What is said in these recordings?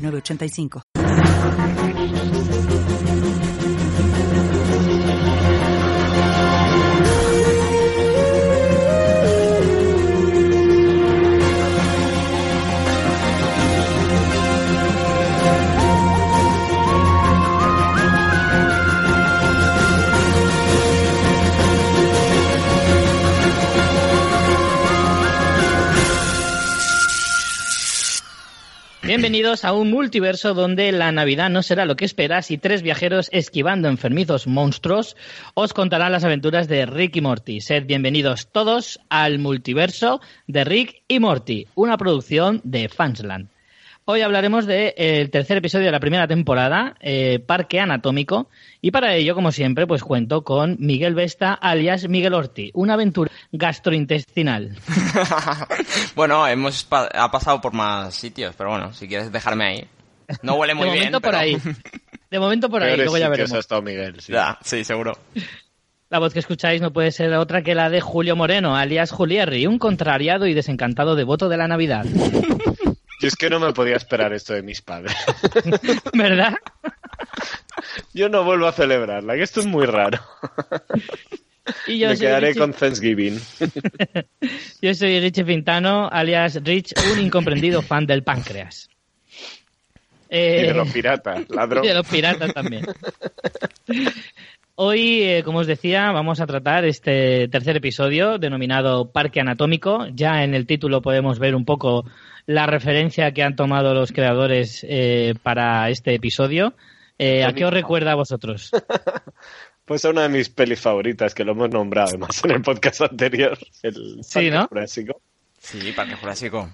906985. Bienvenidos a un multiverso donde la Navidad no será lo que esperas y tres viajeros esquivando enfermizos monstruos os contarán las aventuras de Rick y Morty. Sed bienvenidos todos al multiverso de Rick y Morty, una producción de Fansland. Hoy hablaremos del tercer episodio de la primera temporada, eh, Parque Anatómico, y para ello, como siempre, pues cuento con Miguel Vesta, alias Miguel Orti, una aventura gastrointestinal. bueno, hemos pa- ha pasado por más sitios, pero bueno, si quieres dejarme ahí. No huele muy de bien, momento por pero- ahí. De momento por ahí, luego ya veremos. ha estado Miguel, sí. Ya, sí, seguro. La voz que escucháis no puede ser otra que la de Julio Moreno, alias Julierri, un contrariado y desencantado devoto de la Navidad. Yo es que no me podía esperar esto de mis padres. ¿Verdad? Yo no vuelvo a celebrarla, que esto es muy raro. Y yo me quedaré Richie- con Thanksgiving. Yo soy Richie Fintano, alias Rich, un incomprendido fan del páncreas. Eh, Y de los piratas, ladrón. y de los piratas también. Hoy, eh, como os decía, vamos a tratar este tercer episodio denominado Parque Anatómico. Ya en el título podemos ver un poco la referencia que han tomado los creadores eh, para este episodio. Eh, ¿A qué os recuerda a vosotros? Pues es una de mis pelis favoritas, que lo hemos nombrado además en el podcast anterior. El Sí, Parque ¿no? Jurásico Sí, Parque Jurásico.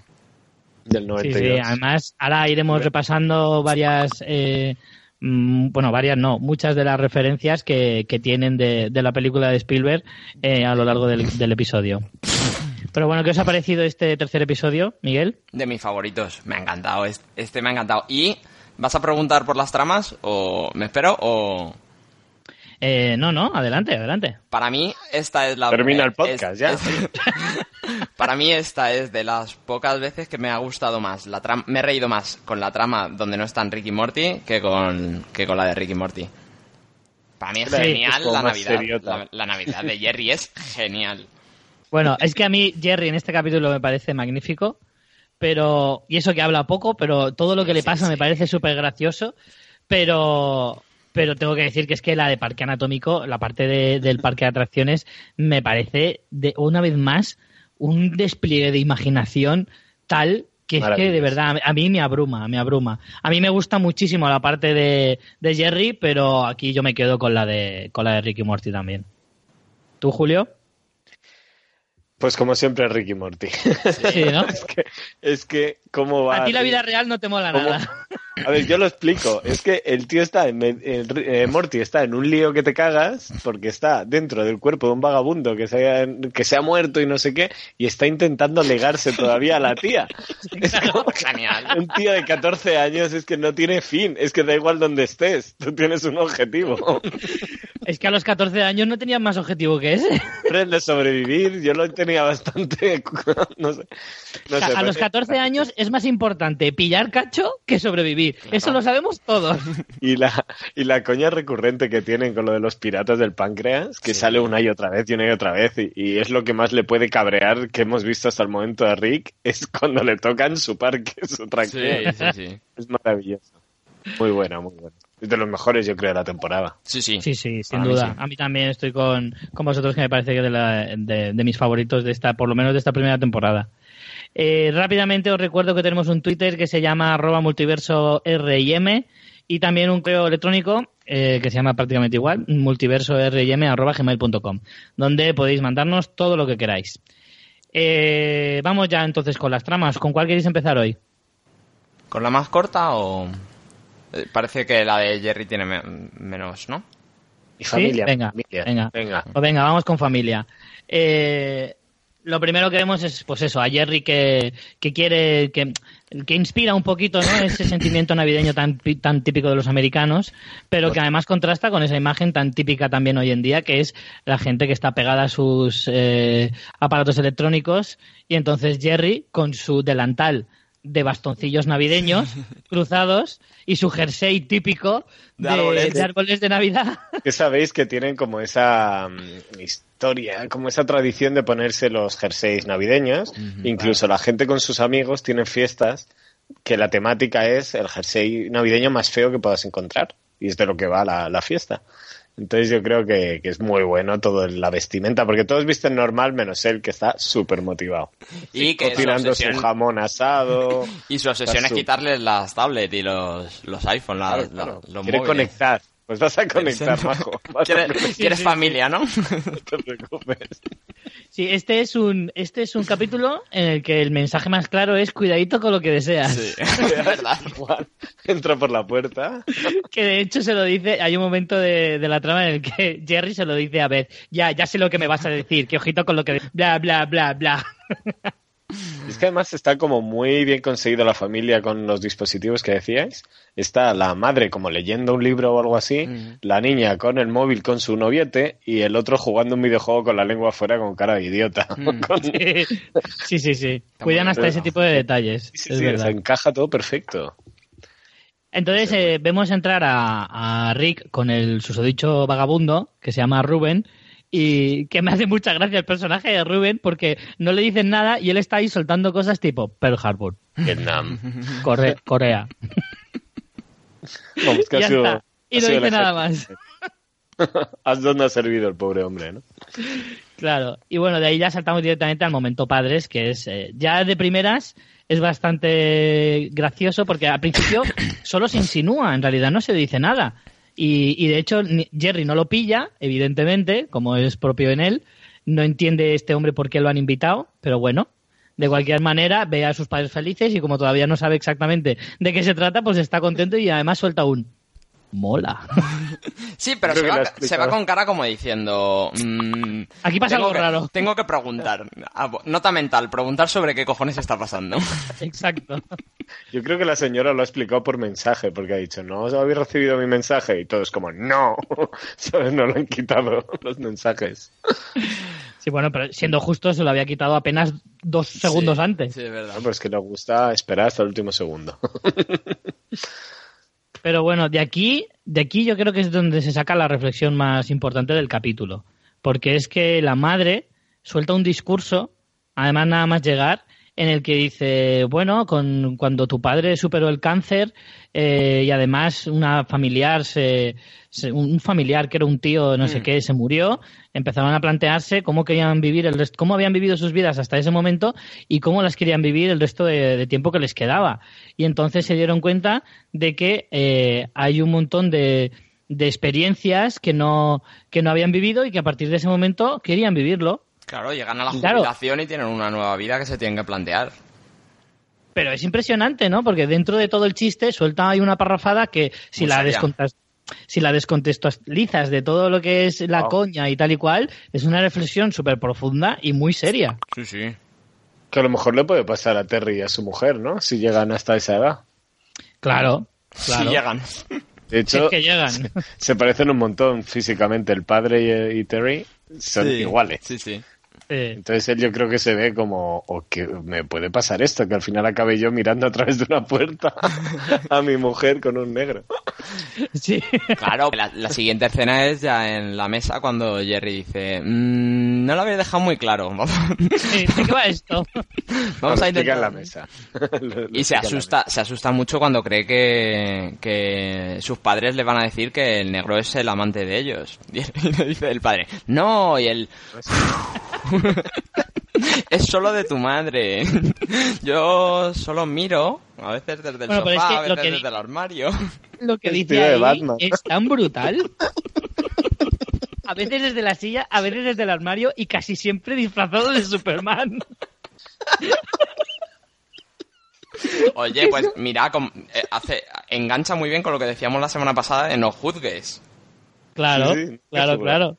del Sí, 92. sí, además ahora iremos repasando varias, eh, mm, bueno, varias no, muchas de las referencias que, que tienen de, de la película de Spielberg eh, a lo largo del, del episodio. Pero bueno, ¿qué os ha parecido este tercer episodio, Miguel? De mis favoritos. Me ha encantado. es- Este me ha encantado. ¿Y vas a preguntar por las tramas? ¿O me espero? ¿O.? Eh, no, no, adelante, adelante. Para mí, esta es la. Termina el es- podcast, ya. es- para mí, esta es de las pocas veces que me ha gustado más. La trama, me he reído más con la trama donde no están Ricky y Morty que con, que con la de Ricky y Morty. Para mí es Sí, genial es la Navidad. la Navidad de Jerry es genial. Bueno, es que a mí Jerry en este capítulo me parece magnífico, pero y eso que habla poco, pero todo lo que le pasa me parece súper gracioso, pero pero tengo que decir que es que la de Parque Anatómico, la parte de- del parque de atracciones, me parece de una vez más un despliegue de imaginación tal que es que de verdad a mí me abruma, me abruma. A mí me gusta muchísimo la parte de, de Jerry, pero aquí yo me quedo con la de con la de Ricky Morty también. ¿Tú, Julio? Pues como siempre, Ricky Morty. Sí, ¿no? es que, es que, ¿cómo va? A ti la vida real no te mola nada. A ver, yo lo explico. Es que el tío está, en, el- eh, Morty está en un lío que te cagas porque está dentro del cuerpo de un vagabundo que se, ha, que se ha muerto y no sé qué y está intentando legarse todavía a la tía. Es como- Genial. un tío de 14 años es que no tiene fin. Es que da igual donde estés. Tú tienes un objetivo. Es que a los 14 años no tenías más objetivo que ese. Pero el de sobrevivir yo lo tenía bastante... No sé. No O sea, sé, a los parece- 14 años es más importante pillar cacho que sobrevivir. Eso lo sabemos todos. Y la, y la coña recurrente que tienen con lo de los piratas del páncreas, que Sí. sale una y otra vez y una y otra vez, y, y es lo que más le puede cabrear que hemos visto hasta el momento a Rick, es cuando le tocan su parque, su Sí, tracción. sí, sí. Es maravilloso. Muy buena, muy buena. Es de los mejores, yo creo, de la temporada. Sí, sí. Sí, sí, sin mí duda. sí. A mí también estoy con, con vosotros que me parece que de, la- de, de mis favoritos de esta, por lo menos de esta primera temporada. Eh, rápidamente os recuerdo que tenemos un Twitter que se llama arroba multiverso RIM y también un correo electrónico eh, que se llama prácticamente igual, multiverso arroba gmail.com, donde podéis mandarnos todo lo que queráis. Eh, vamos ya entonces con las tramas. ¿Con cuál queréis empezar hoy? ¿Con la más corta o...? eh, Parece que la de Jerry tiene me- menos, ¿no? Y ¿Sí? familia. Venga, familia. venga. venga. Pues venga, vamos con familia. Eh, lo primero que vemos es, pues eso, a Jerry que, que quiere, que, que inspira un poquito, ¿no? Ese sentimiento navideño tan, tan típico de los americanos, pero que además contrasta con esa imagen tan típica también hoy en día, que es la gente que está pegada a sus eh, aparatos electrónicos y entonces Jerry con su delantal de bastoncillos navideños cruzados y su jersey típico De de, árboles. de árboles de Navidad. Que sabéis que tienen como esa mm, historia, como esa tradición de ponerse los jerseys navideños. Incluso la gente con sus amigos tienen fiestas que la temática es el jersey navideño más feo que puedas encontrar. Y es de lo que va la, la fiesta. Entonces yo creo que, que es muy bueno todo la vestimenta, porque todos visten normal menos él, que está súper motivado. Y que su Cocinando su obsesión, jamón asado. y su obsesión es su- quitarles las tablets y los, los iPhone, la- Claro, la- claro. los Quiere móviles. conectar. Pues vas a conectar, majo. Vas ¿Quieres, quieres familia, no? No te preocupes. Sí, este es un este es un capítulo en el que el mensaje más claro es cuidadito con lo que deseas. Sí, es verdad. Entra por la puerta. Que de hecho se lo dice, hay un momento de, de la trama en el que Jerry se lo dice a Beth, ya, ya sé lo que me vas a decir, que ojito con lo que bla bla bla bla. Es que además está como muy bien conseguido la familia con los dispositivos que decíais. Está la madre como leyendo un libro o algo así, Mm. la niña con el móvil con su noviete y el otro jugando un videojuego con la lengua afuera con cara de idiota. Mm. Con- Sí, sí, sí. Cuidan hasta ese tipo de detalles. Sí, sí, es sí, o verdad. sea, encaja todo perfecto. Entonces eh, vemos entrar a, a Rick con el susodicho vagabundo que se llama Ruben y que me hace mucha gracia el personaje de Ruben porque no le dicen nada y él está ahí soltando cosas tipo Pearl Harbor, Vietnam. Corre- Corea. Vamos, que Y ha sido-. Y no dice nada más. ¿Haz dónde ha servido el pobre hombre, no? Claro, y bueno, de ahí ya saltamos directamente al momento padres, que es eh, ya de primeras es bastante gracioso porque al principio solo se insinúa, en realidad no se dice nada. Y, y de hecho Jerry no lo pilla, evidentemente, como es propio en él, no entiende este hombre por qué lo han invitado, pero bueno, de cualquier manera ve a sus padres felices y como todavía no sabe exactamente de qué se trata, pues está contento y además suelta un mola. Sí, pero se va, se con cara como diciendo... mm, Aquí pasa algo que- raro. Tengo que preguntar. Ah, Nota mental, preguntar sobre qué cojones está pasando. Exacto. Yo creo que la señora lo ha explicado por mensaje, porque ha dicho, no, habéis recibido mi mensaje, y todos como, no, ¿sabes? No lo han quitado los mensajes. Sí, bueno, pero siendo justo se lo había quitado apenas dos segundos Sí, antes. Sí, es verdad. No, pues que nos gusta esperar hasta el último segundo. Pero bueno, de aquí, de aquí yo creo que es donde se saca la reflexión más importante del capítulo. Porque es que la madre suelta un discurso, además nada más llegar, en el que dice, bueno, con, cuando tu padre superó el cáncer eh, y además una familiar, se, se- un familiar que era un tío, no sé Mm. qué, se murió, empezaron a plantearse cómo querían vivir el resto, cómo habían vivido sus vidas hasta ese momento y cómo las querían vivir el resto de, de tiempo que les quedaba. Y entonces se dieron cuenta de que eh, hay un montón de, de experiencias que no, que no habían vivido y que a partir de ese momento querían vivirlo. Claro, llegan a la Claro. jubilación y tienen una nueva vida que se tienen que plantear. Pero es impresionante, ¿no? Porque dentro de todo el chiste suelta ahí una parrafada que si Muy la, descontas- si la descontextualizas de todo lo que es la Wow. coña y tal y cual, es una reflexión súper profunda y muy seria. Sí, sí. Que a lo mejor le puede pasar a Terry y a su mujer, ¿no? Si llegan hasta esa edad. Claro, claro. Sí llegan. De Si hecho, es que llegan. se parecen un montón físicamente. El padre y, y Terry son Sí, iguales. Sí, sí. Eh, Entonces él yo creo que se ve como, o que me puede pasar esto, que al final acabe yo mirando a través de una puerta a mi mujer con un negro. sí. Claro, la, la siguiente escena es ya en la mesa cuando Jerry dice, "Mm, no lo había dejado muy claro. Vamos, Sí, ¿De qué va esto? vamos Lo a intentar. en la mesa. Lo- lo Y se asusta, se asusta mucho cuando cree que, que sus padres le van a decir que el negro es el amante de ellos. Y le dice el padre, no, y él, es solo de tu madre. Yo solo miro, a veces desde el Bueno, pero es sofá, que a lo veces que- desde el armario. Lo que dice ahí Batman. es tan brutal. A veces desde la silla, a veces desde el armario y casi siempre disfrazado de Superman. Oye, pues mira, eh, hace, engancha muy bien con lo que decíamos la semana pasada de no juzgues. Claro, Sí, sí, claro, claro.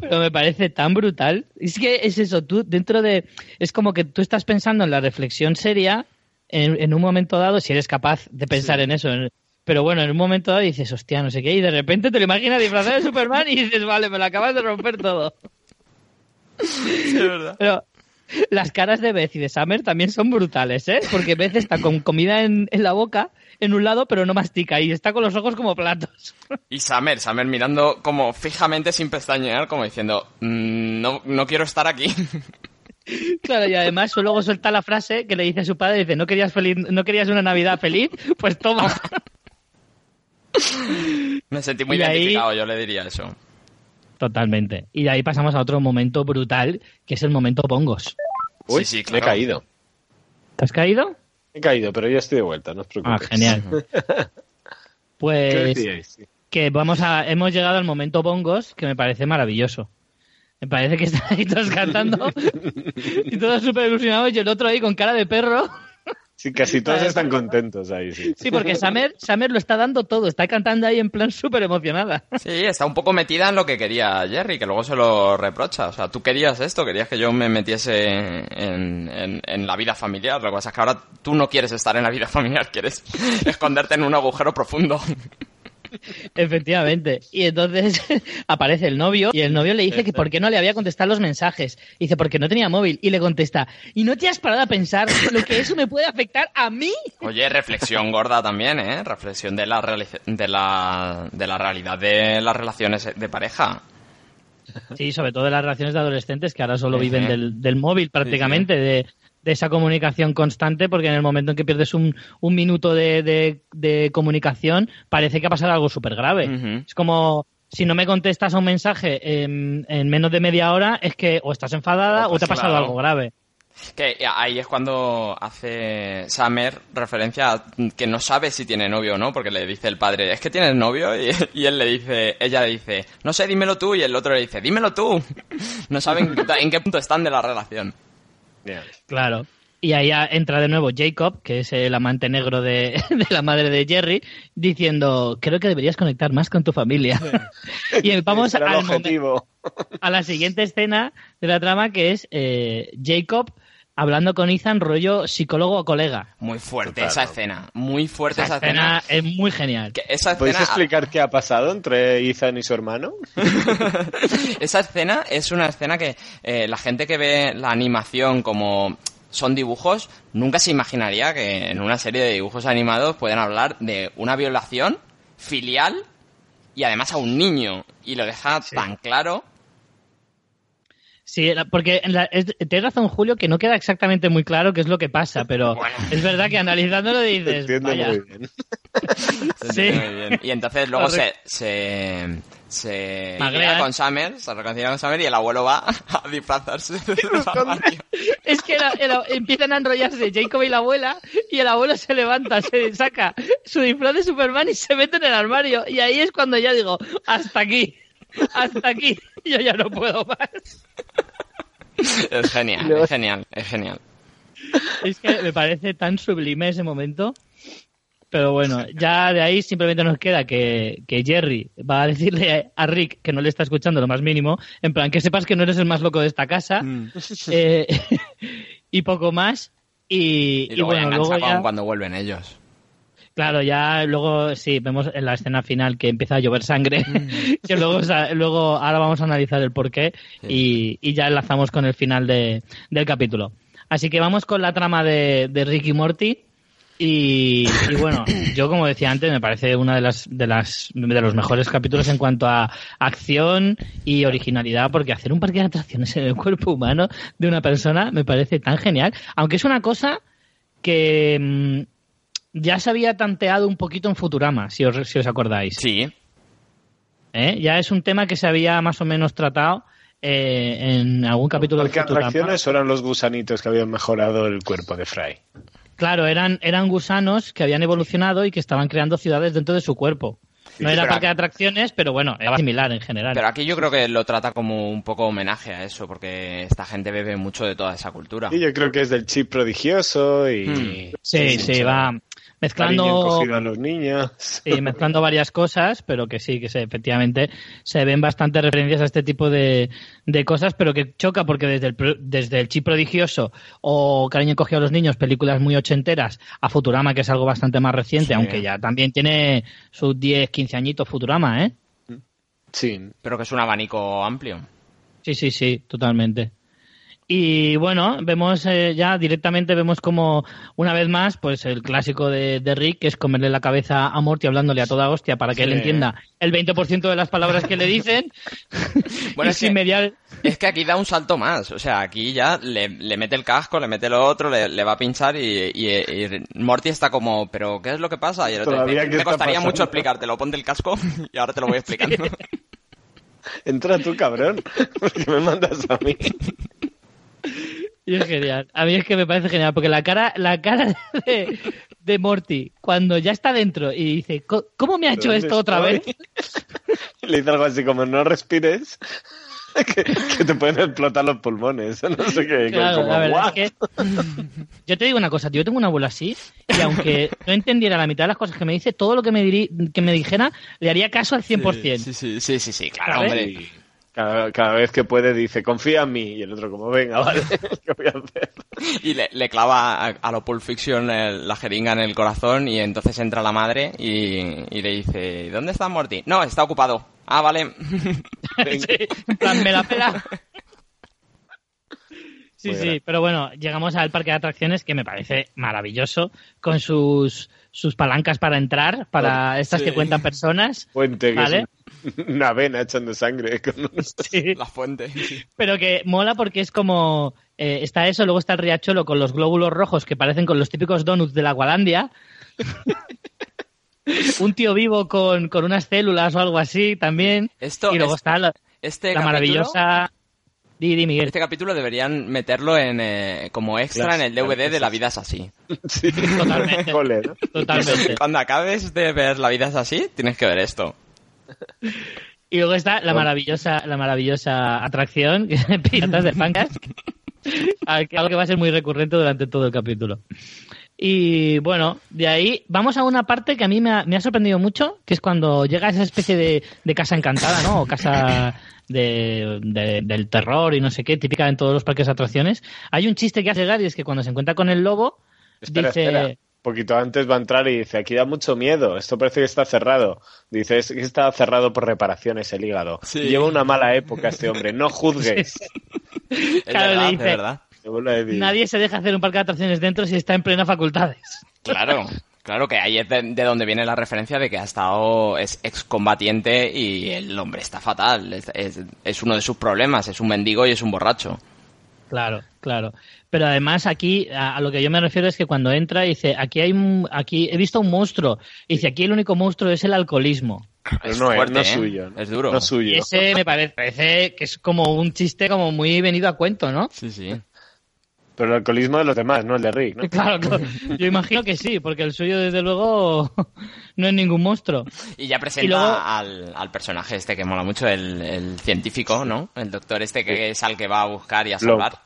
Pero me parece tan brutal. Es que es eso, tú dentro de... Es como que tú estás pensando en la reflexión seria en, en un momento dado, si eres capaz de pensar en eso. Pero bueno, en un momento dado dices, hostia, no sé qué, y de repente te lo imaginas disfrazado de Superman y dices, vale, me lo acabas de romper todo. Sí, es verdad. Pero las caras de Beth y de Summer también son brutales, ¿eh? Porque Beth está con comida en, en la boca, en un lado, pero no mastica, y está con los ojos como platos. Y Summer, Summer mirando como fijamente sin pestañear, como diciendo, "Mm, no, no quiero estar aquí. Claro, y además luego suelta la frase que le dice a su padre, dice, ¿no querías, feliz, ¿no querías una Navidad feliz? Pues toma. Me sentí muy Y ahí- identificado, yo le diría eso. Totalmente. Y de ahí pasamos a otro momento brutal, que es el momento bongos. Uy, Sí, sí, me he caído. ¿Te has caído? He caído, pero ya estoy de vuelta, no os Ah, preocupéis. genial. ¿Qué Pues que vamos a, hemos llegado al momento bongos, que me parece maravilloso. Me parece que están ahí todos cantando y todos súper ilusionados y el otro ahí con cara de perro. Sí, casi todos están contentos ahí, sí. Sí, porque Summer, Summer lo está dando todo, está cantando ahí en plan súper emocionada. Sí, está un poco metida en lo que quería Jerry, que luego se lo reprocha. O sea, tú querías esto, querías que yo me metiese en, en- en la vida familiar. Lo que pasa es que ahora tú no quieres estar en la vida familiar, quieres esconderte en un agujero profundo. Efectivamente. Y entonces aparece el novio y el novio le dice que por qué no le había contestado los mensajes. Y dice, porque no tenía móvil. Y le contesta, ¿y no te has parado a pensar lo que eso me puede afectar a mí? Oye, reflexión gorda también, ¿eh? Reflexión de la, reali- de la, de la realidad de las relaciones de pareja. Sí, sobre todo de las relaciones de adolescentes que ahora solo Sí, viven sí. del, del móvil prácticamente, de, de esa comunicación constante, porque en el momento en que pierdes un, un minuto de, de- de comunicación parece que ha pasado algo súper grave. Es como... Si no me contestas a un mensaje en, en menos de media hora, es que o estás enfadada Oh, o te ha pasado algo grave. Que ahí es cuando hace Summer referencia a que no sabe si tiene novio o no, porque le dice el padre, es que tienes novio, y, y él le dice, ella le dice, no sé, dímelo tú, y el otro le dice, dímelo tú. No saben en qué punto están de la relación. Claro. Y ahí entra de nuevo Jacob, que es el amante negro de, de la madre de Jerry, diciendo, creo que deberías conectar más con tu familia. y vamos al objetivo. a la siguiente escena de la trama, que es eh, Jacob hablando con Ethan, rollo psicólogo o colega. Muy fuerte Total, esa ¿no? escena, muy fuerte Esa esa, escena. escena es muy genial. Que esa ¿Podéis escena, explicar qué ha pasado entre Ethan y su hermano? esa escena es una escena que eh, la gente que ve la animación como son dibujos, nunca se imaginaría que en una serie de dibujos animados pueden hablar de una violación filial y además a un niño. Y lo deja tan claro. Sí, la- porque en la- es- tienes razón, Julio, que no queda exactamente muy claro qué es lo que pasa, pero Bueno. es verdad que analizándolo Se dices, entiende vaya. muy bien. Se Sí. muy bien. Y entonces luego se, se, se Magrea. pelea con Summer, se reconcilia con Summer y el abuelo va a disfrazarse armario. Es que era- era- empiezan a enrollarse Jacob y la abuela y el abuelo se levanta, se saca su disfraz de Superman y se mete en el armario. Y ahí es cuando ya digo, hasta aquí, hasta aquí, yo ya no puedo más. Es genial, es genial, es genial. Es que me parece tan sublime ese momento. Pero bueno, ya de ahí simplemente nos queda que, que Jerry va a decirle a Rick que no le está escuchando lo más mínimo, en plan que sepas que no eres el más loco de esta casa, eh, y poco más. Y, Y y luego ya bueno, luego ya, cuando vuelven ellos. Claro, ya luego sí, vemos en la escena final que empieza a llover sangre, que luego, o sea, luego ahora vamos a analizar el porqué y, y ya enlazamos con el final de, del capítulo. Así que vamos con la trama de, de Rick y Morty. Y, y bueno, yo como decía antes, me parece una de las, de las de los mejores capítulos en cuanto a acción y originalidad, porque hacer un parque de atracciones en el cuerpo humano de una persona me parece tan genial, aunque es una cosa que mm, ya se había tanteado un poquito en Futurama, si os, si os acordáis. Sí, ¿Eh? Ya es un tema que se había más o menos tratado eh, en algún capítulo de Futurama. atracciones eran los gusanitos que habían mejorado el cuerpo de Fry. Claro, eran, eran gusanos que habían evolucionado y que estaban creando ciudades dentro de su cuerpo. No era parque de atracciones, pero bueno, era similar en general. Pero aquí yo creo que lo trata como un poco homenaje a eso, porque esta gente bebe mucho de toda esa cultura. Y yo creo que es del chip prodigioso y... Hmm. sí, sí, va Cariño mezclando encogido a los niños. Sí, mezclando varias cosas, pero que sí, que se, efectivamente se ven bastantes referencias a este tipo de, de cosas, pero que choca porque desde el, pro- desde el chip prodigioso o Cariño encogido a los niños, películas muy ochenteras, a Futurama, que es algo bastante más reciente, Sí. aunque ya también tiene sus 10, 15 añitos Futurama, ¿eh? Sí. Pero que es un abanico amplio. Sí, sí, sí, totalmente. Y bueno, vemos eh, ya directamente, vemos como una vez más, pues el clásico de, de Rick, que es comerle la cabeza a Morty hablándole a toda hostia para que él entienda el 20% de las palabras que le dicen. Bueno, y es sin que- mediar. Es que aquí da un salto más. O sea, aquí ya le, le mete el casco, le mete lo otro, le, le va a pinchar y, y- y Morty está como, ¿pero qué es lo que pasa? Y el otro Todavía, dice, ¿qué me está costaría pasando?" mucho explicártelo, ponte el casco y ahora te lo voy explicando. Entra tú, cabrón. Porque me mandas a mí. Y es genial. A mí es que me parece genial, porque la cara, la cara de, de Morty, cuando ya está dentro y dice, "Co- ¿cómo me ha hecho ¿Dónde esto otra vez? Le dice algo así como, no respires, que, que te pueden explotar los pulmones. No sé qué. Claro, como, la verdad "What?". es que yo te digo una cosa, tío, yo tengo un abuelo así y aunque no entendiera la mitad de las cosas que me dice, todo lo que me, diri- que me dijera le haría caso al 100%. Sí, sí, sí, sí, sí, claro, ¿Sabes? hombre. Cada, cada vez que puede dice, confía en mí. Y el otro como, venga, vale, ¿qué voy a hacer? Y le, le clava a, a lo Pulp Fiction el- la jeringa en el corazón y entonces entra la madre y, y le dice, ¿dónde está Morty? No, está ocupado. Ah, vale. Sí, en plan, me la pela. Sí, Muy sí, grande. pero bueno, llegamos al parque de atracciones que me parece maravilloso, con sus, sus palancas para entrar, para estas Sí. que cuentan personas, Puente, que ¿vale? es una vena echando sangre. con unos- Sí. La fuente. Pero que mola porque es como. eh, está eso, luego está el riachuelo con los glóbulos rojos que parecen con los típicos donuts de la Gualandia. Un tío vivo con, con unas células o algo así también. Esto y luego es- está la, Este la capítulo- maravillosa. Di, di, Miguel. Este capítulo deberían meterlo en, eh, como extra Las- en el DVD de La vida es así. Sí. Totalmente. Cole, ¿no? Totalmente. Cuando acabes de ver La vida es así, tienes que ver esto. Y luego está la maravillosa, la maravillosa atracción, Piratas de Pancas, algo que va a ser muy recurrente durante todo el capítulo. Y bueno, de ahí vamos a una parte que a mí me ha, me ha sorprendido mucho, que es cuando llega esa especie de, de casa encantada, ¿no? O casa de, de- del terror y no sé qué, típica en todos los parques de atracciones. Hay un chiste que hace llegar y es que cuando se encuentra con el lobo, Espera, dice... espera. Poquito antes va a entrar y dice, aquí da mucho miedo, esto parece que está cerrado. Dice, es que está cerrado por reparaciones el hígado. Sí. Lleva una mala época este hombre, no juzgues. Es Claro, le verdad, dice- es verdad. Nadie se deja hacer un parque de atracciones dentro si está en plena facultades. Claro, claro que ahí es de, de donde viene la referencia de que ha estado, es excombatiente y el hombre está fatal. Es, es- es uno de sus problemas, es un mendigo y es un borracho. Claro, claro. Pero además aquí a, a lo que yo me refiero es que cuando entra dice aquí hay un, aquí he visto un monstruo y dice aquí el único monstruo es el alcoholismo. Pero Es no, es, fuerte, no es ¿eh? suyo. ¿no? Es duro. No es suyo. Y ese me parece, parece que es como un chiste como muy venido a cuento, ¿no? Sí, sí. Pero el alcoholismo de los demás, no el de Rick, ¿no? Claro, claro. yo imagino que sí, porque el suyo desde luego no es ningún monstruo. Y ya presenta Y luego- al, al personaje este que mola mucho, el, el científico, ¿no? El doctor este que es al que va a buscar y a salvar.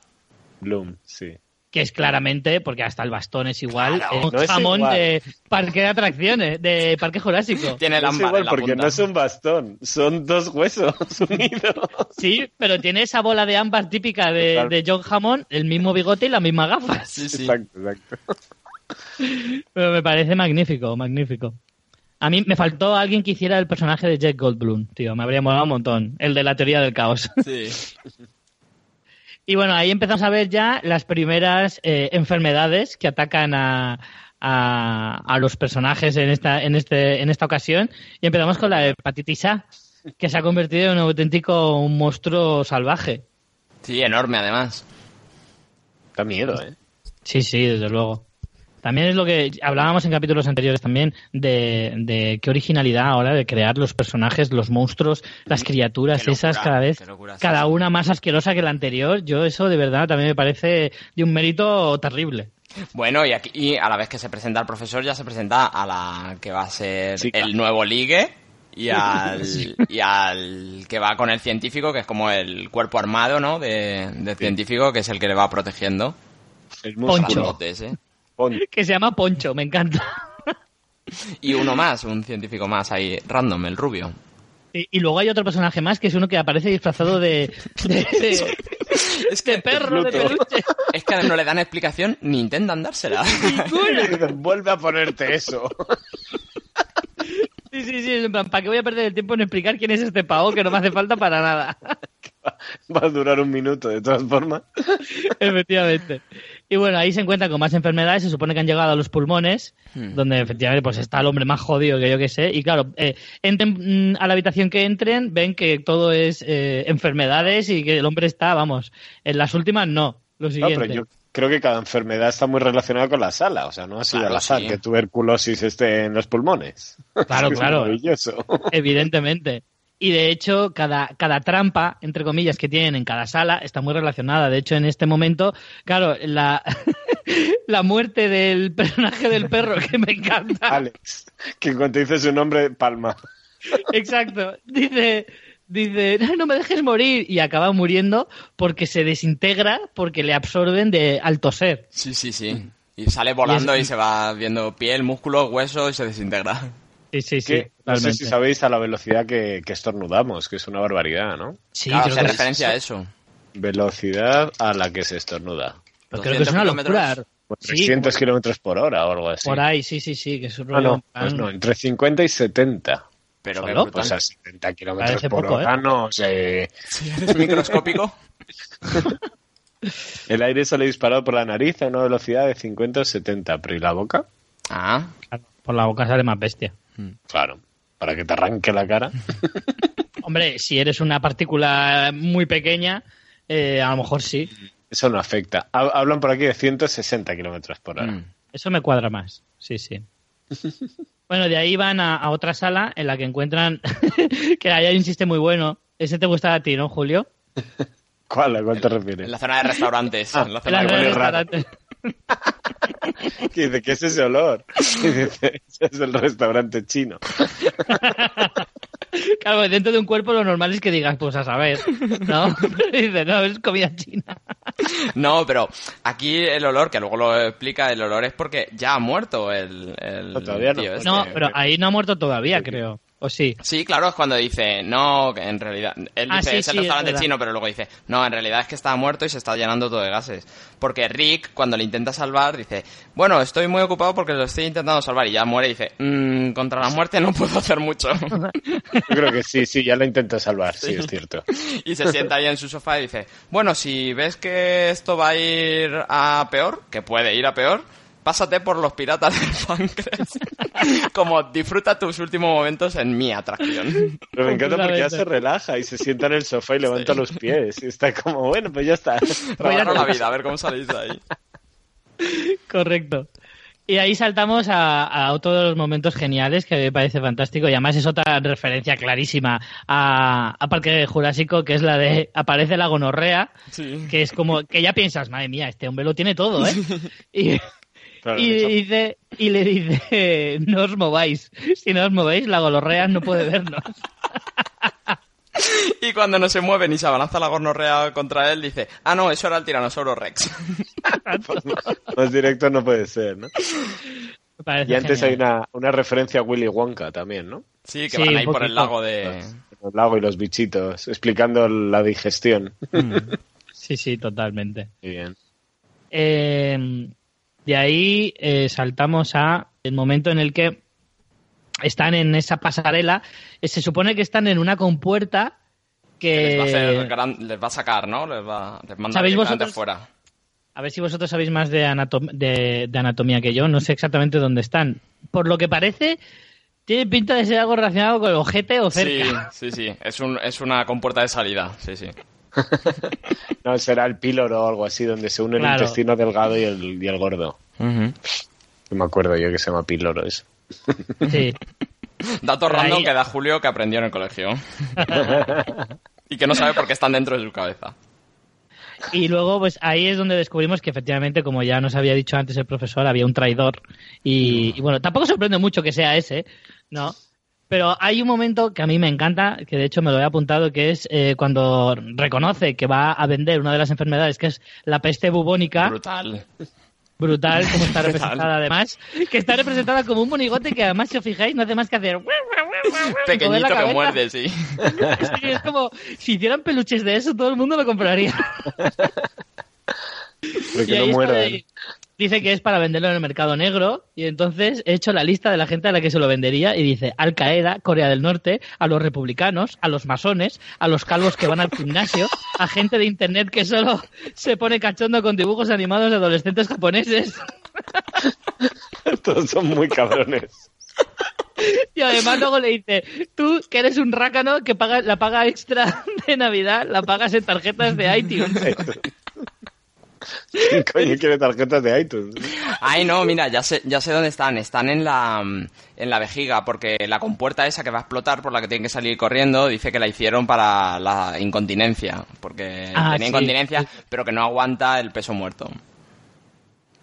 Bloom, sí. Que es claramente, porque hasta el bastón es igual, Claro, no jamón igual. de parque de atracciones, de parque jurásico. Tiene el No es ámbar igual en la porque punta. no es un bastón, son dos huesos unidos. Sí, pero tiene esa bola de ámbar típica de, de John Hammond, el mismo bigote y las mismas gafas. Sí, sí. Exacto, exacto. Pero me parece magnífico, magnífico. A mí me faltó alguien que hiciera el personaje de Jack Goldblum, tío. Me habría molado un montón. El de la teoría del caos. Sí. Y bueno, ahí empezamos a ver ya las primeras eh, enfermedades que atacan a, a, a los personajes en esta, en, este, en esta ocasión. Y empezamos con la hepatitis A, que se ha convertido en un auténtico monstruo salvaje. Sí, enorme además. Da miedo, ¿eh? Sí, sí, desde luego. También es lo que hablábamos en capítulos anteriores también de, de qué originalidad ahora de crear los personajes, los monstruos, las criaturas locura, esas cada vez, locura, cada una más asquerosa que la anterior. Yo eso de verdad también me parece de un mérito terrible. Bueno, y aquí y a la vez que se presenta al profesor, ya se presenta a la que va a ser Chica. el nuevo ligue y al, y al que va con el científico, que es como el cuerpo armado, ¿no? De, del científico, que es el que le va protegiendo. El Poncho. ¿eh? Pon- Que se llama Poncho, me encanta. Y uno más, un científico más ahí, random, el rubio. Y, y luego hay otro personaje más que es uno que aparece disfrazado de, de, de- Es de perro, de peluche. Es que no le dan explicación ni intentan dársela. Vuelve a ponerte eso. Sí, sí, sí, en plan, ¿para qué voy a perder el tiempo en explicar quién es este pavo que no me hace falta para nada? Va a durar un minuto, de todas formas. efectivamente. Y bueno, ahí se encuentran con más enfermedades, se supone que han llegado a los pulmones, Hmm. donde efectivamente pues está el hombre más jodido que yo que sé. Y claro, eh, entren mm, a la habitación que entren, ven que todo es eh, enfermedades y que el hombre está, vamos, en las últimas no, lo No, siguiente. pero yo creo que cada enfermedad está muy relacionada con la sala. O sea, no ha sido Claro, al azar sí. que tuberculosis esté en los pulmones. Claro, Es claro. maravilloso. Evidentemente. Y de hecho, cada, cada trampa, entre comillas, que tienen en cada sala está muy relacionada. De hecho, en este momento, claro, la, la muerte del personaje del perro, que me encanta. Alex, que en cuanto dice su nombre, palma. Exacto. Dice, dice, "No, no me dejes morir. Y acaba muriendo porque se desintegra, porque le absorben de al toser. Sí, sí, sí. Y sale volando Y y, se va viendo piel, músculo, hueso y se desintegra. Sí, sí, sí. Que, no sé si sabéis a la velocidad que, que estornudamos, que es una barbaridad, ¿no? Sí, claro, creo que, referencia a eso. Velocidad a la que se estornuda. pero creo que es una 200 locura. kilómetros. Por Sí, 300 kilómetros por hora o algo así. Por ahí, sí, sí, sí, que es un Ah, rollo. no, pues no, entre 50 y 70. Pero ¿Solo? qué brutal. Pues a 70 kilómetros por poco, hora ¿eh? no sé. Eres microscópico. El aire sale disparado por la nariz a una velocidad de 50 o 70, pero ¿y la boca? Ah, Por la boca sale más bestia. Claro, para que te arranque la cara. Hombre, si eres una partícula muy pequeña, eh, a lo mejor sí. Eso no afecta. Ha- Hablan por aquí de 160 kilómetros por hora. mm. Eso me cuadra más. Sí, sí. Bueno, de ahí van a, a otra sala en la que encuentran que ahí hay un chiste muy bueno. Ese te gusta a ti, ¿no, Julio? ¿Cuál? ¿A cuál te en refieres? la zona de restaurantes. Ah, en la En zona la de huele del raro. restaurante. Que dice, ¿qué es ese olor? Y dice, "Ese es el restaurante chino. Claro, dentro de un cuerpo lo normal es que digas, pues a saber, ¿no? Y dice, no, es comida china. No, pero aquí el olor, que luego lo explica, el olor es porque ya ha muerto el, el No, todavía no. tío este. No, pero ahí no ha muerto todavía, creo. ¿O sí? Sí, claro, es cuando dice, no, que en realidad, él Ah, dice, sí, es el sí, es restaurante chino, pero luego dice, no, en realidad es que está muerto y se está llenando todo de gases. Porque Rick, cuando le intenta salvar, dice, bueno, estoy muy ocupado porque lo estoy intentando salvar y ya muere y dice, "Mm, contra la muerte no puedo hacer mucho. Yo creo que sí, sí, ya lo intento salvar, sí, es cierto. y se sienta ahí en su sofá y dice, bueno, si ves que esto va a ir a peor, que puede ir a peor, pásate por los piratas del páncreas. Como disfruta tus últimos momentos en mi atracción. Pero me encanta porque ya se relaja y se sienta en el sofá y levanta los pies. Y está como, bueno, pues ya está. Voy a la vida, a ver cómo salís de ahí. Correcto. Y ahí saltamos a, a otro de los momentos geniales que me parece fantástico y además es otra referencia clarísima a, a Parque Jurásico que es la de aparece la gonorrea Sí. que es como que ya piensas madre mía este hombre lo tiene todo ¿eh? y, Claro, y eso. dice y le dice no os mováis si no os movéis la gonorrea no puede vernos Y cuando no se mueve ni se abalanza la gornorrea contra él, dice, ah, no, eso era el tiranosaurio Rex. Más directo no puede ser, ¿no? Y antes genial. hay una, una referencia a Willy Wonka también, ¿no? Sí, que Sí, van ahí por el lago de... El lago y los bichitos, explicando la digestión. sí sí totalmente Muy bien. Eh, de ahí eh, saltamos a el momento en el que están en esa pasarela. Eh, se supone que están en una compuerta que les, va a hacer gran- les va a sacar, ¿no? Les va les manda ¿Sabéis vosotros? fuera. A ver si vosotros sabéis más de, anatom- de, de anatomía que yo. No sé exactamente dónde están. Por lo que parece, tiene pinta de ser algo relacionado con el ojete o Sí, cerca. sí, sí. Es, un, es una compuerta de salida. Sí, sí. No, será el píloro o algo así, donde se une Claro. el intestino delgado y el, y el gordo. No me acuerdo yo que se llama píloro eso. Sí. Dato Pero random ahí- que da Julio que aprendió en el colegio. y que no sabe por qué están dentro de su cabeza. Y luego, pues ahí es donde descubrimos que efectivamente, como ya nos había dicho antes el profesor, había un traidor. Y, y bueno, tampoco sorprende mucho que sea ese, ¿no? Pero hay un momento que a mí me encanta, que de hecho me lo he apuntado, que es eh, cuando reconoce que va a vender una de las enfermedades, que es la peste bubónica. Brutal. Brutal, como está representada además. Que está representada como un monigote que además, si os fijáis, no hace más que hacer... Pequeñito que muerde, sí. sí. Es como, si hicieran peluches de eso, todo el mundo lo compraría. Pero que no. Dice que es para venderlo en el mercado negro y entonces he hecho la lista de la gente a la que se lo vendería y dice Al Qaeda, Corea del Norte, a los republicanos, a los masones, a los calvos que van al gimnasio, a gente de internet que solo se pone cachondo con dibujos animados de adolescentes japoneses. Todos son muy cabrones. Y además luego le dice, tú que eres un rácano que paga, la paga extra de Navidad, la pagas en tarjetas de iTunes. ¿Quién coño quiere tarjetas de iTunes? Ay, no, mira, ya sé, ya sé dónde están. Están en la, en la vejiga, porque la compuerta esa que va a explotar por la que tienen que salir corriendo, dice que la hicieron para la incontinencia, porque Ah, tenía sí. incontinencia, pero que no aguanta el peso muerto.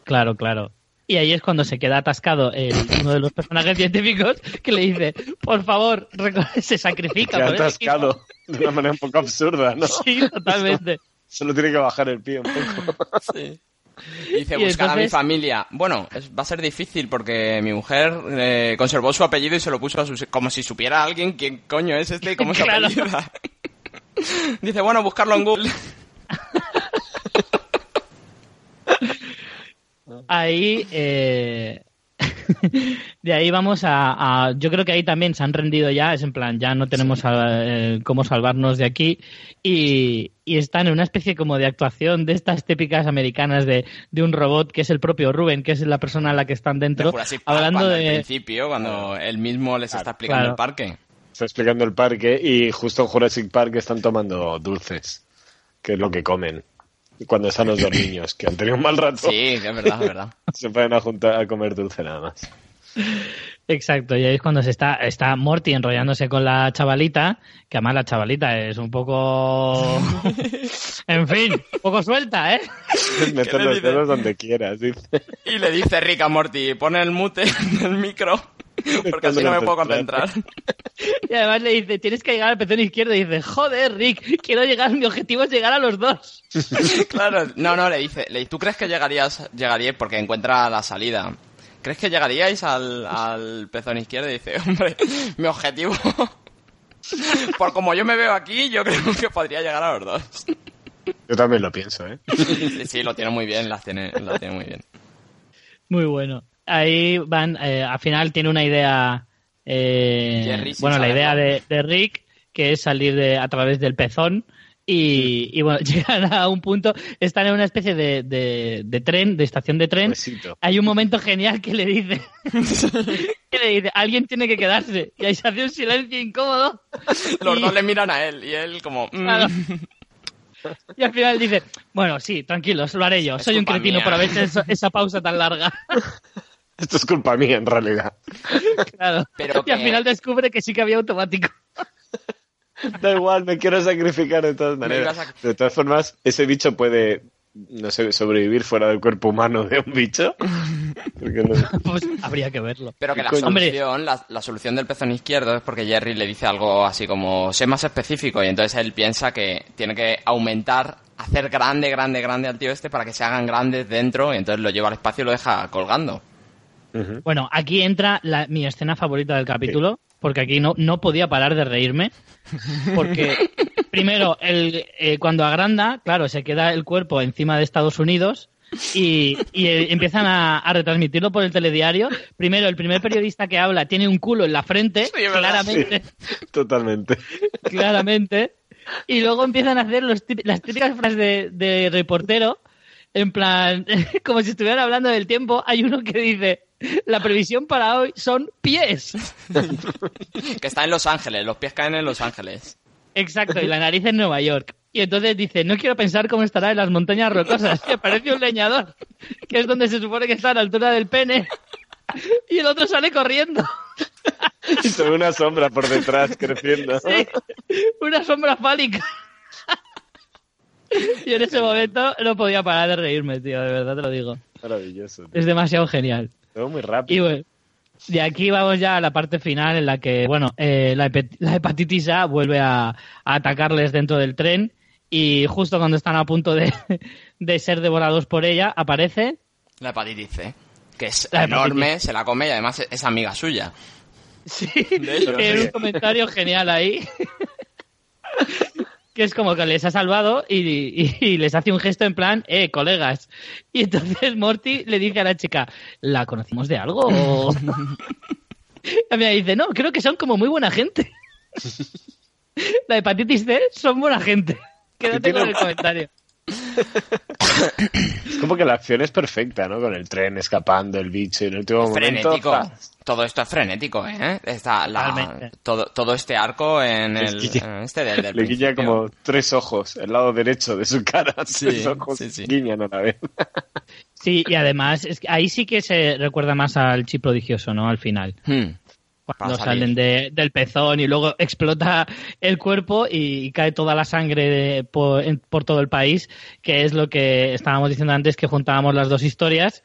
Claro, claro. Y ahí es cuando se queda atascado el- uno de los personajes científicos que le dice, por favor, se sacrifica. Que ha por el equipo". atascado de una manera un poco absurda, ¿no? Sí, totalmente. Solo tiene que bajar el pie un poco. Sí. Dice, Y buscar a mi familia. Bueno, es- va a ser difícil porque mi mujer eh, conservó su apellido y se lo puso a su... Como si supiera alguien quién coño es este y cómo se Claro. apellida. Dice, bueno, buscarlo en Google. Ahí, eh, de ahí vamos a, a- Yo creo que ahí también se han rendido ya, es en plan, ya no tenemos a- eh, cómo salvarnos de aquí. Y, y están en una especie como de actuación de estas típicas americanas de, de un robot que es el propio Ruben, que es la persona a la que están De dentro, Park, hablando cuando al de. principio, cuando él mismo les está explicando Claro. el parque. Está explicando el parque y justo en Jurassic Park están tomando dulces, que es lo que comen. Cuando están los dos niños, que han tenido un mal rato, Sí, es verdad, es verdad. se pueden a juntar a comer dulce nada más. Exacto, y ahí es cuando se está, está Morty enrollándose con la chavalita, que además la chavalita es un poco. en fin, un poco suelta, ¿eh? Meter los dice? dedos donde quieras, dice. Y le dice Rick a Morty, pone el mute del micro, porque así no me puedo concentrar. Y además le dice, tienes que llegar al pezón izquierdo. Y dice, joder, Rick, quiero llegar, mi objetivo es llegar a los dos. Claro, no, no, le dice, le- ¿tú crees que llegarías, llegaríais porque encuentra la salida? ¿Crees que llegaríais al, al pezón izquierdo? Y dice, hombre, mi objetivo, por como yo me veo aquí, yo creo que podría llegar a los dos. Yo también lo pienso, ¿eh? Sí, sí, lo tiene muy bien, las tiene, muy bien. Muy bueno. Ahí van, eh, al final tiene una idea, eh, bueno, la idea de, de Rick, que es salir de, a través del pezón. Y, y bueno, llegan a un punto, están en una especie de, de, de tren, de estación de tren. Besito. Hay un momento genial que le dice, que le dice, alguien tiene que quedarse. Y ahí se hace un silencio incómodo. Los Y- dos le miran a él y él como... mm, Claro. Y al final dice, bueno, sí, tranquilos, lo haré yo. Es Soy un cretino mía. por haber hecho esa, pausa tan larga. Esto es culpa mía, en realidad. Claro. Pero y al final descubre que sí que había automático. Da igual, me quiero sacrificar de todas maneras. De todas formas, ese bicho puede, no sé, sobrevivir fuera del cuerpo humano de un bicho. No- Pues habría que verlo. Pero que la Coño. Solución, la, la solución del pezón izquierdo es porque Jerry le dice algo así como, sé más específico, y entonces él piensa que tiene que aumentar, hacer grande, grande, grande al tío este para que se hagan grandes dentro, y entonces lo lleva al espacio y lo deja colgando. Bueno, aquí entra la- mi escena favorita del capítulo, porque aquí no, no podía parar de reírme. Porque, primero, el, eh, cuando agranda, claro, se queda el cuerpo encima de Estados Unidos y, y, eh, empiezan a, a retransmitirlo por el telediario. Primero, el primer periodista que habla tiene un culo en la frente, Sí, claramente. Totalmente. claramente. Y luego empiezan a hacer los las típicas frases de, de reportero, en plan, como si estuvieran hablando del tiempo. Hay uno que dice, la previsión para hoy son pies. Que está en Los Ángeles, los pies caen en Los Ángeles. Exacto, y la nariz en Nueva York. Y entonces dice, no quiero pensar cómo estará en las montañas rocosas, que parece un leñador, que es donde se supone que está a la altura del pene. Y el otro sale corriendo. Y se ve una sombra por detrás creciendo. Sí, una sombra fálica. Y en ese momento no podía parar de reírme, tío, de verdad te lo digo. Maravilloso. tío. Es demasiado genial. Todo muy Y rápido. bueno, De aquí vamos ya a la parte final en la que, bueno, eh, la, hepatitis A vuelve a, a atacarles dentro del tren y justo cuando están a punto de, de ser devorados por ella, aparece La hepatitis C, que es La hepatitis. enorme, se la come y además es- amiga suya. Sí, De hecho, que sí. un comentario genial ahí. que es como que les ha salvado y, y- y les hace un gesto en plan, eh, colegas. Y entonces Morty le dice a la chica, ¿la conocimos de algo? o-?" Y a mí me dice, no, creo que son como muy buena gente. la hepatitis C son buena gente. Quédate con el comentario. Es como que la acción es perfecta, ¿no? Con el tren escapando, el bicho y en el último momento... frenético. ¡zas! Todo esto es frenético, ¿eh? Está la- todo, todo este arco en el en este del, del Le guiña como tres ojos, el lado derecho de su cara, Sí, tres ojos sí, sí. guiñan a la vez. Sí, y además, es que ahí sí que se recuerda más al chip prodigioso, ¿no? Al final. Hmm. Cuando Para salir. salen de- del pezón y luego explota el cuerpo y, cae toda la sangre de- por, en- por todo el país, que es lo que estábamos diciendo antes, que juntábamos las dos historias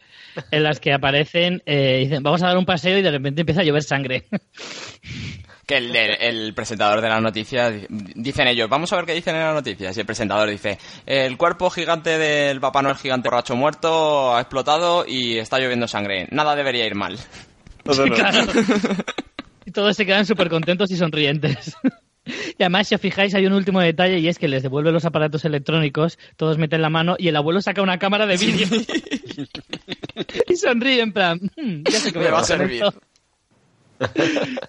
en las que aparecen, eh, dicen, vamos a dar un paseo y de repente empieza a llover sangre. Que el, el- el presentador de las noticias, dicen ellos, vamos a ver qué dicen en las noticias. Y el presentador dice, el cuerpo gigante del Papá Noel gigante borracho muerto ha explotado y está lloviendo sangre. Nada debería ir mal. Todo no. Claro. Y todos se quedan súper contentos y sonrientes. Y además, si os fijáis, hay un último detalle y es que les devuelve los aparatos electrónicos, todos meten la mano y el abuelo saca una cámara de vídeo. y sonríe en plan, "Hmm, ya sé que Me va a servir. esto".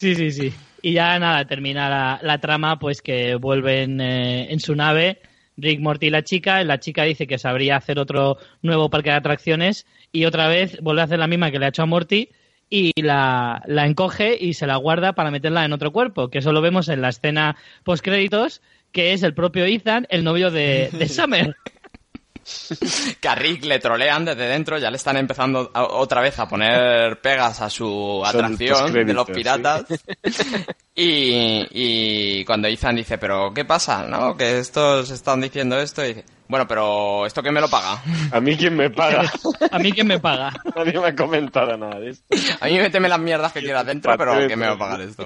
Sí, sí, sí. Y ya nada, termina la, la trama, pues que vuelven eh, en su nave, Rick, Morty y la chica. La chica dice que sabría hacer otro nuevo parque de atracciones y otra vez vuelve a hacer la misma que le ha hecho a Morty y la, la encoge y se la guarda para meterla en otro cuerpo, que eso lo vemos en la escena post-créditos, que es el propio Ethan, el novio de, de Summer. Que a Rick le trolean desde dentro, ya le están empezando a- otra vez a poner pegas a su atracción de los piratas. Y, y cuando Ethan dice, pero ¿qué pasa? ¿No? Que estos están diciendo esto y dice, bueno, pero ¿esto quién me lo paga? A mí quién me paga. A mí, ¿quién me paga? Nadie me ha comentado nada de esto. A mí méteme las mierdas que quieras dentro, pero ¿quién me va a pagar esto?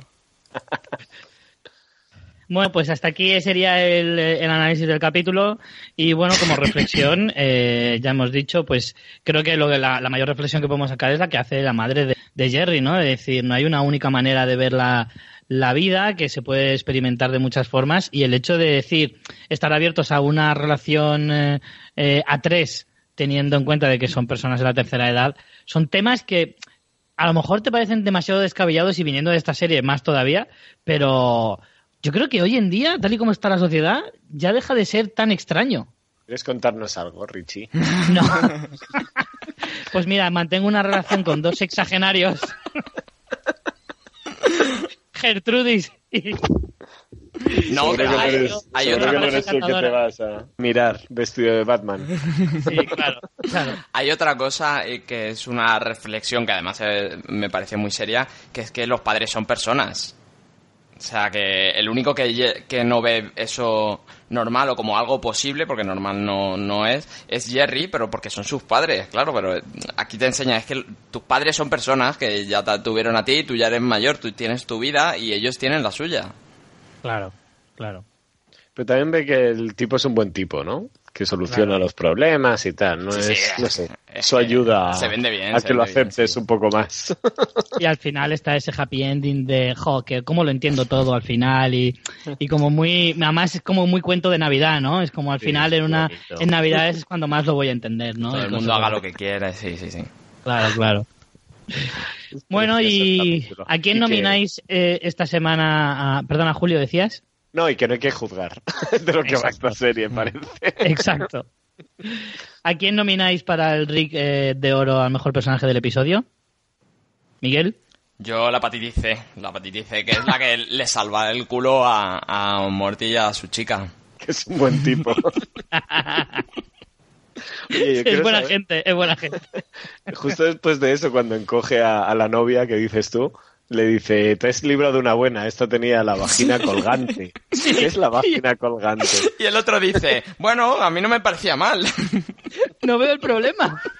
Bueno, pues hasta aquí sería el, el análisis del capítulo y bueno, como reflexión, eh, ya hemos dicho, pues creo que lo que la, la mayor reflexión que podemos sacar es la que hace la madre de, de Jerry, ¿no? Es decir, no hay una única manera de ver la, la vida que se puede experimentar de muchas formas y el hecho de decir estar abiertos a una relación eh, eh, a tres teniendo en cuenta de que son personas de la tercera edad son temas que a lo mejor te parecen demasiado descabellados y viniendo de esta serie más todavía, pero yo creo que hoy en día, tal y como está la sociedad, ya deja de ser tan extraño. ¿Quieres contarnos algo, Richie? No. Pues mira, mantengo una relación con dos sexagenarios. Gertrudis y... No, Seguro pero que no hay, eres, hay otra que que te vas a mirar vestido de Batman. Sí, claro, claro. Hay otra cosa eh, que es una reflexión que además eh, me parece muy seria, que es que los padres son personas. O sea, que el único que, que no ve eso normal o como algo posible, porque normal no, no es, es Jerry, pero porque son sus padres, claro, pero eh, aquí te enseña, es que tus padres son personas que ya te tuvieron a ti, tú ya eres mayor, tú tienes tu vida y ellos tienen la suya. Claro, claro. Pero también ve que el tipo es un buen tipo, ¿no? Que soluciona Claro. los problemas y tal. No Sí, es, sí, no sé, es eso ayuda a, se vende bien, a se que lo bien, aceptes sí. un poco más. Y al final está ese happy ending de, jo, que cómo lo entiendo todo al final y, y como muy, además es como muy cuento de Navidad, ¿no? Es como al Sí, final en una, bonito. en Navidades es cuando más lo voy a entender, ¿no? Todo el mundo haga lo que quiera, sí, sí, sí. Claro, claro. Bueno, Precioso y. ¿a quién nomináis eh, esta semana? A, perdona, Julio, decías. No, y que no hay que juzgar de lo que va Exacto. esta serie, parece. Exacto. ¿A quién nomináis para el Rick eh, de Oro al mejor personaje del episodio? Miguel. Yo la hepatitis C, la hepatitis C, que es la que le salva el culo a, a Morty y a su chica. que es un buen tipo. Oye, Es buena saber, gente, es buena gente. Justo después de eso, cuando encoge a, a la novia que dices tú, le dice, te has librado de una buena, esta tenía la vagina colgante. ¿Qué es la vagina colgante? Y el otro dice, bueno, a mí no me parecía mal. No veo el problema.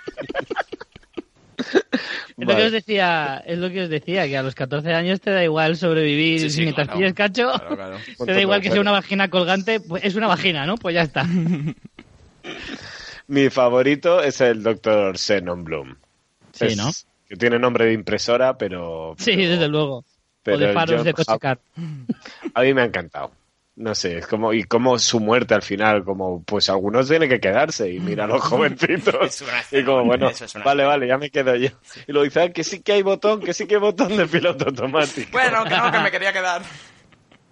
Es lo que os decía, es lo que os decía, que a los 14 años te da igual sobrevivir Sí, sí, mientras claro. pilles cacho. Claro, claro. Te da igual que sea una vagina colgante, pues es una vagina, ¿no? Pues ya está. Mi favorito es el Dr. Xenon Bloom. Sí, Es- ¿no? Que tiene nombre de impresora, pero... Sí, pero- desde luego. pero o de faros de coche car. A mí me ha encantado. No sé, es como, y como su muerte al final, como, pues algunos tienen que quedarse y mira a los jovencitos. Es una escena, y como, bueno, es vale, vale, ya me quedo yo. Y luego dice, "Ah, que sí que hay botón, que sí que hay botón de piloto automático. Bueno, que no, que me quería quedar.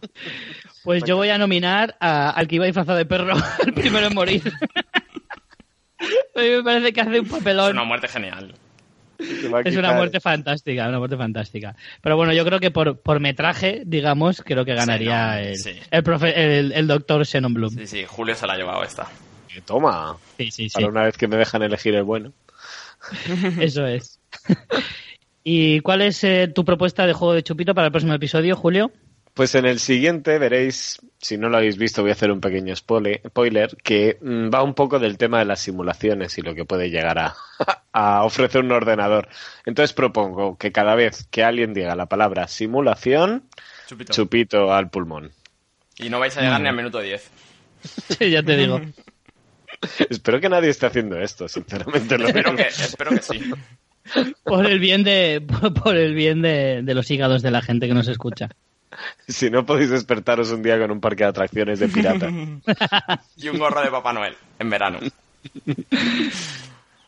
Pues yo voy a nominar a- al que iba disfrazado de perro, el primero en morir. a mí me parece que hace un Es papelón. una muerte genial. Es una muerte fantástica, una muerte fantástica. Pero bueno, yo creo que por, por metraje, digamos, creo que ganaría no, el, sí. el, profe- el, el doctor Xenon Bloom. Sí, sí, Julio se la ha llevado esta. Toma, Sí, sí, sí. para una vez que me dejan elegir el bueno. Eso es. ¿Y cuál es eh, tu propuesta de juego de chupito para el próximo episodio, Julio? Pues en el siguiente veréis, si no lo habéis visto, voy a hacer un pequeño spoile- spoiler, que mm, va un poco del tema de las simulaciones y lo que puede llegar a, a ofrecer un ordenador. Entonces propongo que cada vez que alguien diga la palabra simulación, Chupito. chupito al pulmón. Y no vais a llegar ni al minuto 10. Sí, ya te digo. Espero que nadie esté haciendo esto, sinceramente. Lo Espero que, espero que sí. Por el bien de, por el bien de, de los hígados de la gente que nos escucha. Si no podéis despertaros un día con un parque de atracciones de pirata. Y un gorro de Papá Noel en verano.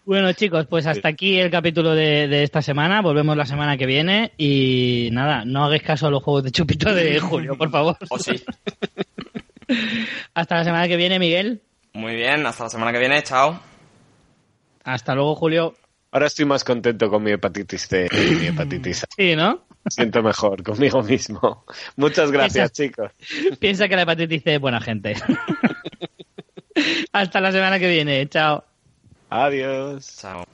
Bueno, chicos, pues hasta aquí el capítulo de, de esta semana. Volvemos la semana que viene. Y nada, no hagáis caso a los juegos de chupito de Julio, por favor. O sí. Hasta la semana que viene, Miguel. Muy bien, hasta la semana que viene. Chao. Hasta luego, Julio. Ahora estoy más contento con mi hepatitis C y mi hepatitis A. Sí, ¿no? Siento mejor conmigo mismo. Muchas gracias, chicos. Piensa que la hepatitis C es buena gente. Hasta la semana que viene. Chao. Adiós. Chao.